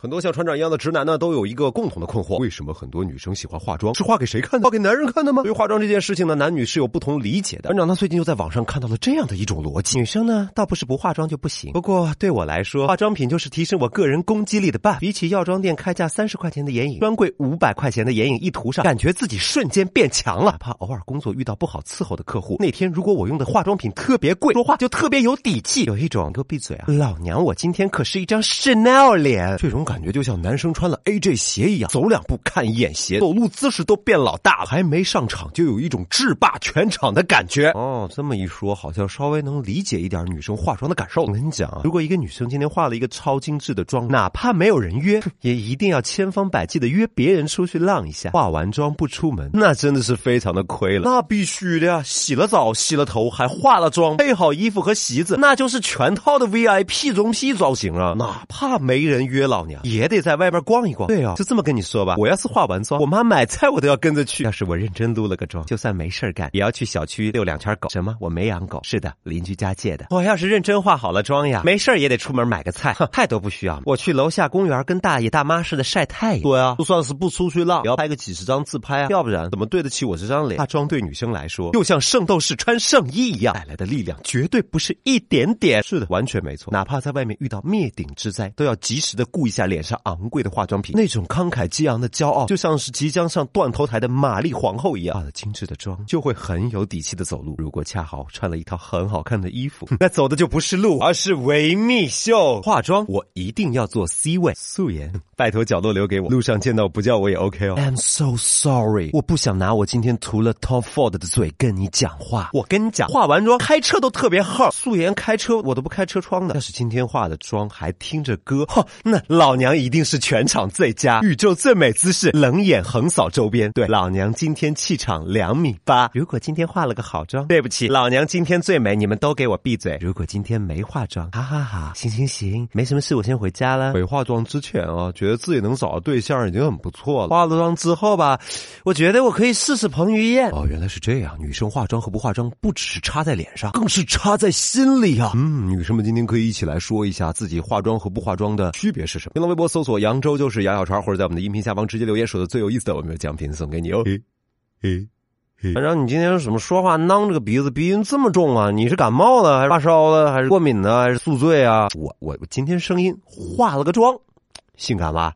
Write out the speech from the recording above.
很多像船长一样的直男呢，都有一个共同的困惑：为什么很多女生喜欢化妆？是化给谁看的？画给男人看的吗？对于化妆这件事情呢，男女是有不同理解的。船长他最近就在网上看到了这样的一种逻辑：女生呢，倒不是不化妆就不行，不过对我来说，化妆品就是提升我个人攻击力的办法。比起药妆店开价三十块钱的眼影，专柜五百块钱的眼影一涂上，感觉自己瞬间变强了。哪怕偶尔工作遇到不好伺候的客户，那天如果我用的化妆品特别贵，说话就特别有底气，有一种给我闭嘴啊，老娘我今天可是一张 Chanel 脸，这种感觉就像男生。穿了 AJ 鞋一样，走两步看一眼鞋，走路姿势都变老大了，还没上场就有一种制霸全场的感觉。哦，这么一说，好像稍微能理解一点女生化妆的感受。我跟你讲啊，如果一个女生今天化了一个超精致的妆，哪怕没有人约，也一定要千方百计的约别人出去浪一下。化完妆不出门，那真的是非常的亏了。那必须的呀，洗了澡、洗了头，还化了妆，配好衣服和席子，那就是全套的 VIP 中 P 造型啊！哪怕没人约老娘，也得在外边。逛一逛，对啊，就这么跟你说吧。我要是化完妆，我妈买菜我都要跟着去。要是我认真撸了个妆，就算没事干，也要去小区遛两圈狗。什么？我没养狗。是的，邻居家借的。我要是认真化好了妆呀，没事也得出门买个菜。太都不需要了，我去楼下公园跟大爷大妈似的晒太阳。对啊，就算是不出去浪，也要拍个几十张自拍啊，要不然怎么对得起我这张脸？化妆对女生来说，就像圣斗士穿圣衣一样，带来的力量绝对不是一点点。是的，完全没错。哪怕在外面遇到灭顶之灾，都要及时的顾一下脸上昂贵的。化妆品那种慷慨激昂的骄傲，就像是即将上断头台的玛丽皇后一样。化了精致的妆，就会很有底气的走路。如果恰好穿了一套很好看的衣服，那走的就不是路，而是维密秀。化妆我一定要做 C 位，素颜，拜托角落留给我。路上见到不叫我也 OK 哦。I'm so sorry，我不想拿我今天涂了 Tom Ford 的嘴跟你讲话。我跟你讲，化完妆开车都特别耗，素颜开车我都不开车窗的。要是今天化的妆还听着歌，哈，那老娘一定是全。场最佳，宇宙最美姿势，冷眼横扫周边。对，老娘今天气场两米八。如果今天化了个好妆，对不起，老娘今天最美，你们都给我闭嘴。如果今天没化妆，哈哈哈，行行行，没什么事，我先回家了。没化妆之前啊，觉得自己能找到对象已经很不错了。化了妆之后吧，我觉得我可以试试彭于晏。哦，原来是这样，女生化妆和不化妆不只是插在脸上，更是插在心里啊。嗯，女生们今天可以一起来说一下自己化妆和不化妆的区别是什么。微博搜索扬州。就是杨小川，或者在我们的音频下方直接留言，说的最有意思的，我们有奖品送给你哦。嘿，嘿，反正你今天怎么说话囔着个鼻子，鼻音这么重啊？你是感冒了，还是发烧了，还是过敏呢，还是宿醉啊？我我我今天声音化了个妆，性感吧？